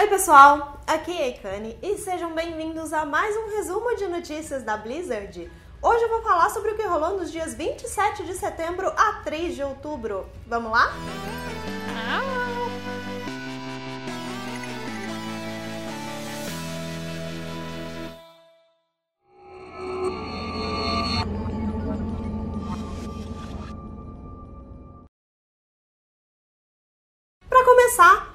Oi pessoal, aqui é a Ikane e sejam bem-vindos a mais um resumo de notícias da Blizzard. Hoje eu vou falar sobre o que rolou nos dias 27 de setembro a 3 de outubro. Vamos lá? Para começar,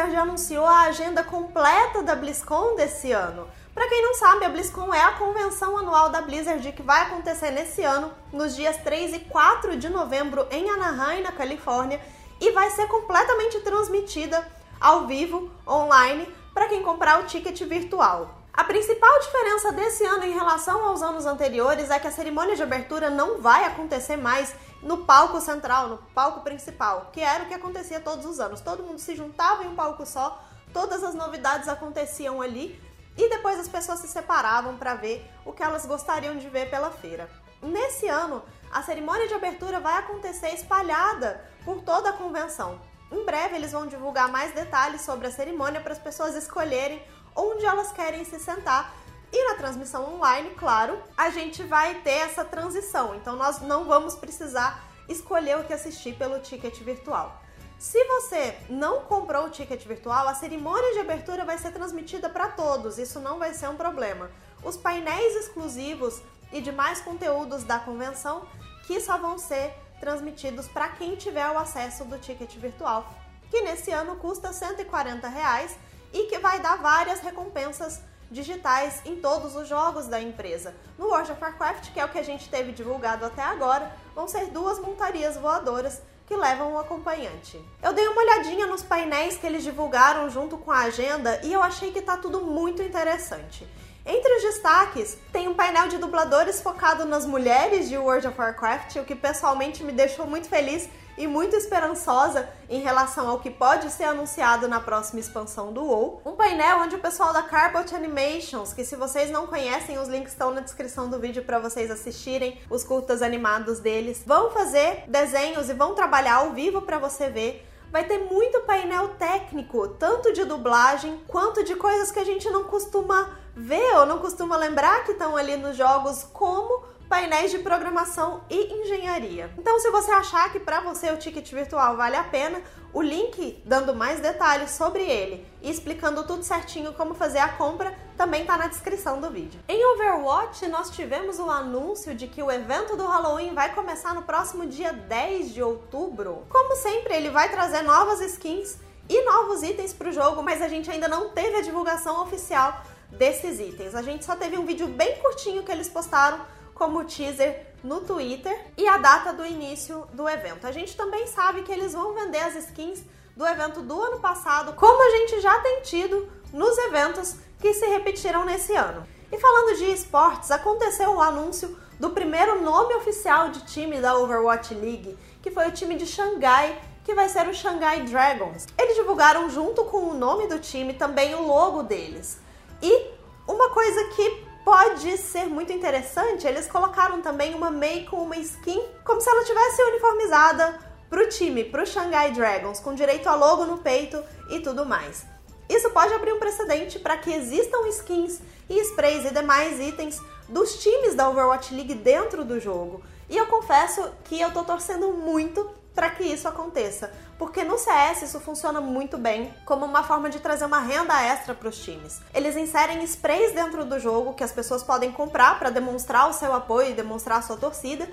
Blizzard anunciou a agenda completa da BlizzCon desse ano. Para quem não sabe, a BlizzCon é a convenção anual da Blizzard que vai acontecer nesse ano, nos dias 3 e 4 de novembro em Anaheim, na Califórnia, e vai ser completamente transmitida ao vivo, online, para quem comprar o ticket virtual. A principal diferença desse ano em relação aos anos anteriores é que a cerimônia de abertura não vai acontecer mais no palco central, no palco principal, que era o que acontecia todos os anos. Todo mundo se juntava em um palco só, todas as novidades aconteciam ali e depois as pessoas se separavam para ver o que elas gostariam de ver pela feira. Nesse ano, a cerimônia de abertura vai acontecer espalhada por toda a convenção. Em breve eles vão divulgar mais detalhes sobre a cerimônia para as pessoas escolherem onde elas querem se sentar. E na transmissão online, claro, a gente vai ter essa transição. Então nós não vamos precisar escolher o que assistir pelo ticket virtual. Se você não comprou o ticket virtual, a cerimônia de abertura vai ser transmitida para todos, isso não vai ser um problema. Os painéis exclusivos e demais conteúdos da convenção que só vão ser transmitidos para quem tiver o acesso do ticket virtual, que nesse ano custa 140 reais e que vai dar várias recompensas digitais em todos os jogos da empresa. No World of Warcraft, que é o que a gente teve divulgado até agora, vão ser duas montarias voadoras que levam um acompanhante. Eu dei uma olhadinha nos painéis que eles divulgaram junto com a agenda e eu achei que tá tudo muito interessante. Entre os destaques, tem um painel de dubladores focado nas mulheres de World of Warcraft, o que pessoalmente me deixou muito feliz e muito esperançosa em relação ao que pode ser anunciado na próxima expansão do WoW. Um painel onde o pessoal da Carbot Animations, que se vocês não conhecem, os links estão na descrição do vídeo para vocês assistirem os curtas animados deles, vão fazer desenhos e vão trabalhar ao vivo para você ver vai ter muito painel técnico, tanto de dublagem quanto de coisas que a gente não costuma ver ou não costuma lembrar que estão ali nos jogos, como painéis de programação e engenharia. Então, se você achar que para você o ticket virtual vale a pena, o link dando mais detalhes sobre ele e explicando tudo certinho como fazer a compra também está na descrição do vídeo. Em Overwatch, nós tivemos o anúncio de que o evento do Halloween vai começar no próximo dia 10 de outubro. Como sempre, ele vai trazer novas skins e novos itens para o jogo, mas a gente ainda não teve a divulgação oficial desses itens. A gente só teve um vídeo bem curtinho que eles postaram como teaser no Twitter e a data do início do evento. A gente também sabe que eles vão vender as skins do evento do ano passado, como a gente já tem tido nos eventos que se repetiram nesse ano. E falando de esportes, aconteceu o anúncio do primeiro nome oficial de time da Overwatch League, que foi o time de Xangai, que vai ser o Shanghai Dragons. Eles divulgaram junto com o nome do time também o logo deles. E uma coisa que pode ser muito interessante, eles colocaram também uma Mei com uma skin como se ela tivesse uniformizada pro time, pro Shanghai Dragons, com direito a logo no peito e tudo mais. Isso pode abrir um precedente para que existam skins e sprays e demais itens dos times da Overwatch League dentro do jogo. E eu confesso que eu tô torcendo muito para que isso aconteça, porque no CS isso funciona muito bem como uma forma de trazer uma renda extra para os times. Eles inserem sprays dentro do jogo que as pessoas podem comprar para demonstrar o seu apoio e demonstrar a sua torcida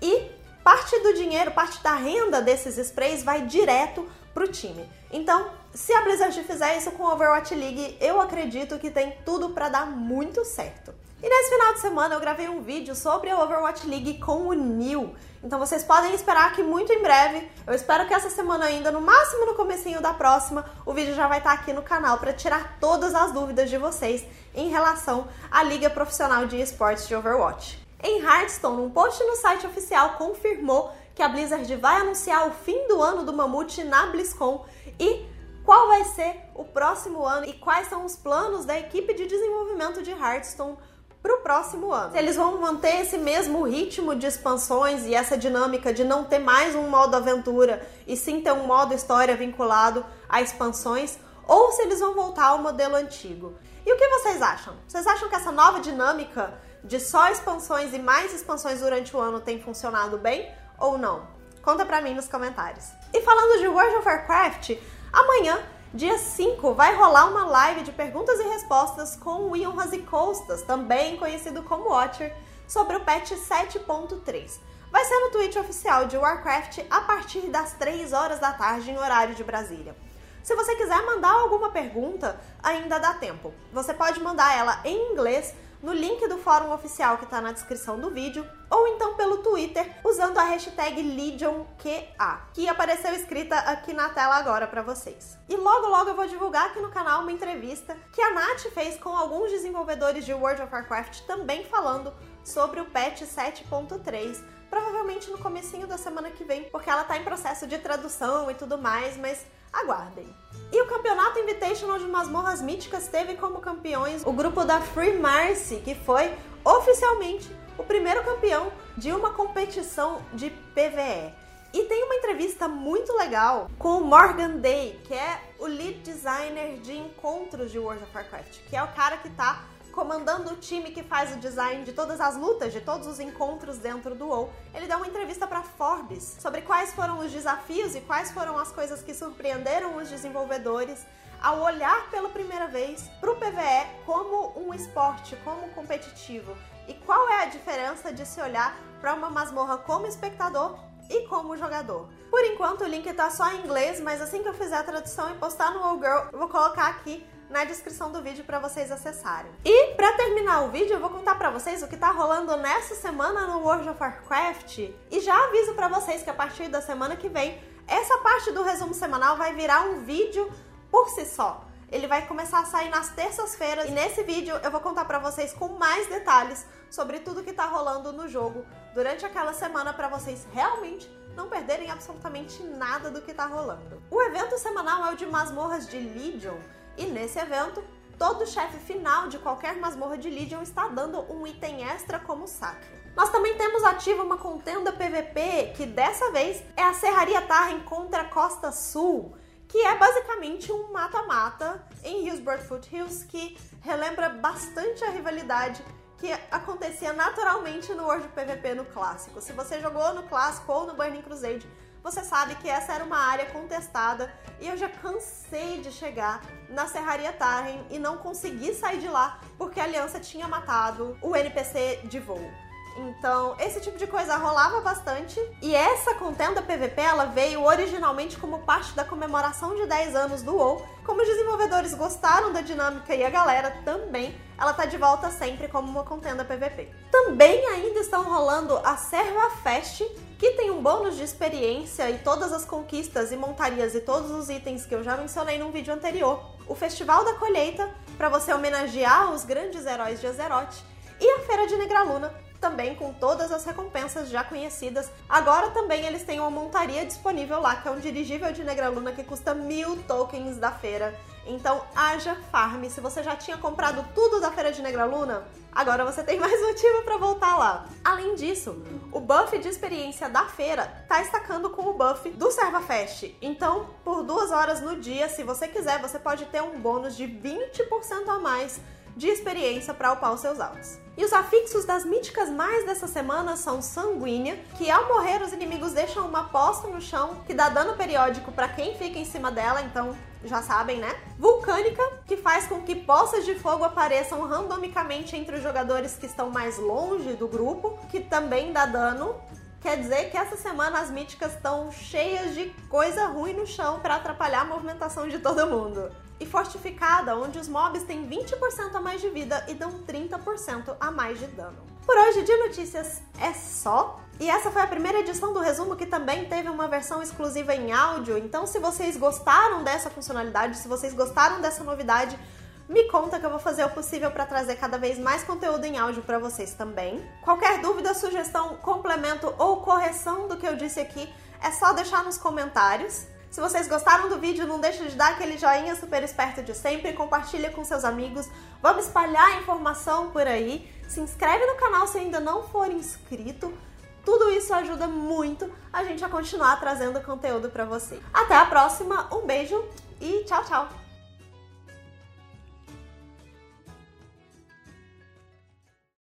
e parte do dinheiro, parte da renda desses sprays vai direto pro time. Então, se a Blizzard fizer isso com Overwatch League, eu acredito que tem tudo para dar muito certo. E nesse final de semana eu gravei um vídeo sobre a Overwatch League com o Neil. Então vocês podem esperar que muito em breve, eu espero que essa semana ainda, no máximo no comecinho da próxima, o vídeo já vai estar aqui no canal para tirar todas as dúvidas de vocês em relação à Liga Profissional de Esportes de Overwatch. Em Hearthstone, um post no site oficial confirmou que a Blizzard vai anunciar o fim do ano do Mamute na BlizzCon e qual vai ser o próximo ano e quais são os planos da equipe de desenvolvimento de Hearthstone para o próximo ano. Se eles vão manter esse mesmo ritmo de expansões e essa dinâmica de não ter mais um modo aventura e sim ter um modo história vinculado a expansões, ou se eles vão voltar ao modelo antigo. E o que vocês acham? Vocês acham que essa nova dinâmica de só expansões e mais expansões durante o ano tem funcionado bem ou não? Conta pra mim nos comentários. E falando de World of Warcraft, amanhã, dia 5, vai rolar uma live de perguntas e respostas com o Ion Costas, também conhecido como Watcher, sobre o patch 7.3. Vai ser no Twitch oficial de Warcraft a partir das 3 horas da tarde em horário de Brasília. Se você quiser mandar alguma pergunta, ainda dá tempo. Você pode mandar ela em inglês no link do fórum oficial que está na descrição do vídeo, ou então pelo Twitter usando a hashtag LegionQA, que apareceu escrita aqui na tela agora para vocês. E logo logo eu vou divulgar aqui no canal uma entrevista que a Nath fez com alguns desenvolvedores de World of Warcraft também falando sobre o patch 7.3, provavelmente no comecinho da semana que vem, porque ela está em processo de tradução e tudo mais, mas Aguardem. E o campeonato Invitational de Masmorras Míticas teve como campeões o grupo da Free Mercy, que foi oficialmente o primeiro campeão de uma competição de PVE. E tem uma entrevista muito legal com o Morgan Day, que é o lead designer de encontros de World of Warcraft, que é o cara que tá comandando o time que faz o design de todas as lutas, de todos os encontros dentro do WoW, ele deu uma entrevista para Forbes sobre quais foram os desafios e quais foram as coisas que surpreenderam os desenvolvedores ao olhar pela primeira vez para o PVE como um esporte, como competitivo. E qual é a diferença de se olhar para uma masmorra como espectador e como jogador. Por enquanto o link está só em inglês, mas assim que eu fizer a tradução e postar no All Girl, eu vou colocar aqui na descrição do vídeo para vocês acessarem. E para terminar o vídeo, eu vou contar para vocês o que tá rolando nessa semana no World of Warcraft e já aviso para vocês que a partir da semana que vem, essa parte do resumo semanal vai virar um vídeo por si só. Ele vai começar a sair nas terças-feiras e nesse vídeo eu vou contar para vocês com mais detalhes sobre tudo que tá rolando no jogo durante aquela semana para vocês realmente não perderem absolutamente nada do que tá rolando. O evento semanal é o de masmorras de Legion, e nesse evento, todo chefe final de qualquer masmorra de Legion está dando um item extra como saque. Nós também temos ativa uma contenda PVP, que dessa vez é a Serraria Tarren contra Costa Sul, que é basicamente um mata-mata em Hillsborough Foothills, que relembra bastante a rivalidade que acontecia naturalmente no World PVP no clássico. Se você jogou no clássico ou no Burning Crusade, você sabe que essa era uma área contestada e eu já cansei de chegar na Serraria Tarren e não consegui sair de lá porque a Aliança tinha matado o NPC de voo. Então, esse tipo de coisa rolava bastante. E essa contenda PVP, ela veio originalmente como parte da comemoração de 10 anos do WoW. Como os desenvolvedores gostaram da dinâmica e a galera também, ela tá de volta sempre como uma contenda PVP. Também ainda estão rolando a Serva Fest, que tem um bônus de experiência e todas as conquistas e montarias e todos os itens que eu já mencionei num vídeo anterior. O Festival da Colheita, para você homenagear os grandes heróis de Azeroth. E a Feira de Negraluna, também com todas as recompensas já conhecidas. Agora também eles têm uma montaria disponível lá, que é um dirigível de Negraluna que custa mil tokens da feira. Então haja farm. Se você já tinha comprado tudo da feira de Negraluna, agora você tem mais motivo para voltar lá. Além disso, o buff de experiência da feira tá estacando com o buff do Serva Fest. Então, por duas horas no dia, se você quiser, você pode ter um bônus de 20% a mais de experiência para upar os seus altos. E os afixos das míticas mais dessa semana são Sanguínea, que ao morrer os inimigos deixam uma poça no chão que dá dano periódico para quem fica em cima dela, então já sabem, né? Vulcânica, que faz com que poças de fogo apareçam randomicamente entre os jogadores que estão mais longe do grupo, que também dá dano. Quer dizer que essa semana as míticas estão cheias de coisa ruim no chão para atrapalhar a movimentação de todo mundo e fortificada, onde os mobs têm 20% a mais de vida e dão 30% a mais de dano. Por hoje de notícias é só. E essa foi a primeira edição do resumo que também teve uma versão exclusiva em áudio. Então, se vocês gostaram dessa funcionalidade, se vocês gostaram dessa novidade, me conta que eu vou fazer o possível para trazer cada vez mais conteúdo em áudio para vocês também. Qualquer dúvida, sugestão, complemento ou correção do que eu disse aqui, é só deixar nos comentários. Se vocês gostaram do vídeo, não deixe de dar aquele joinha super esperto de sempre, compartilha com seus amigos, vamos espalhar a informação por aí, se inscreve no canal se ainda não for inscrito, tudo isso ajuda muito a gente a continuar trazendo conteúdo para você. Até a próxima, um beijo e tchau, tchau!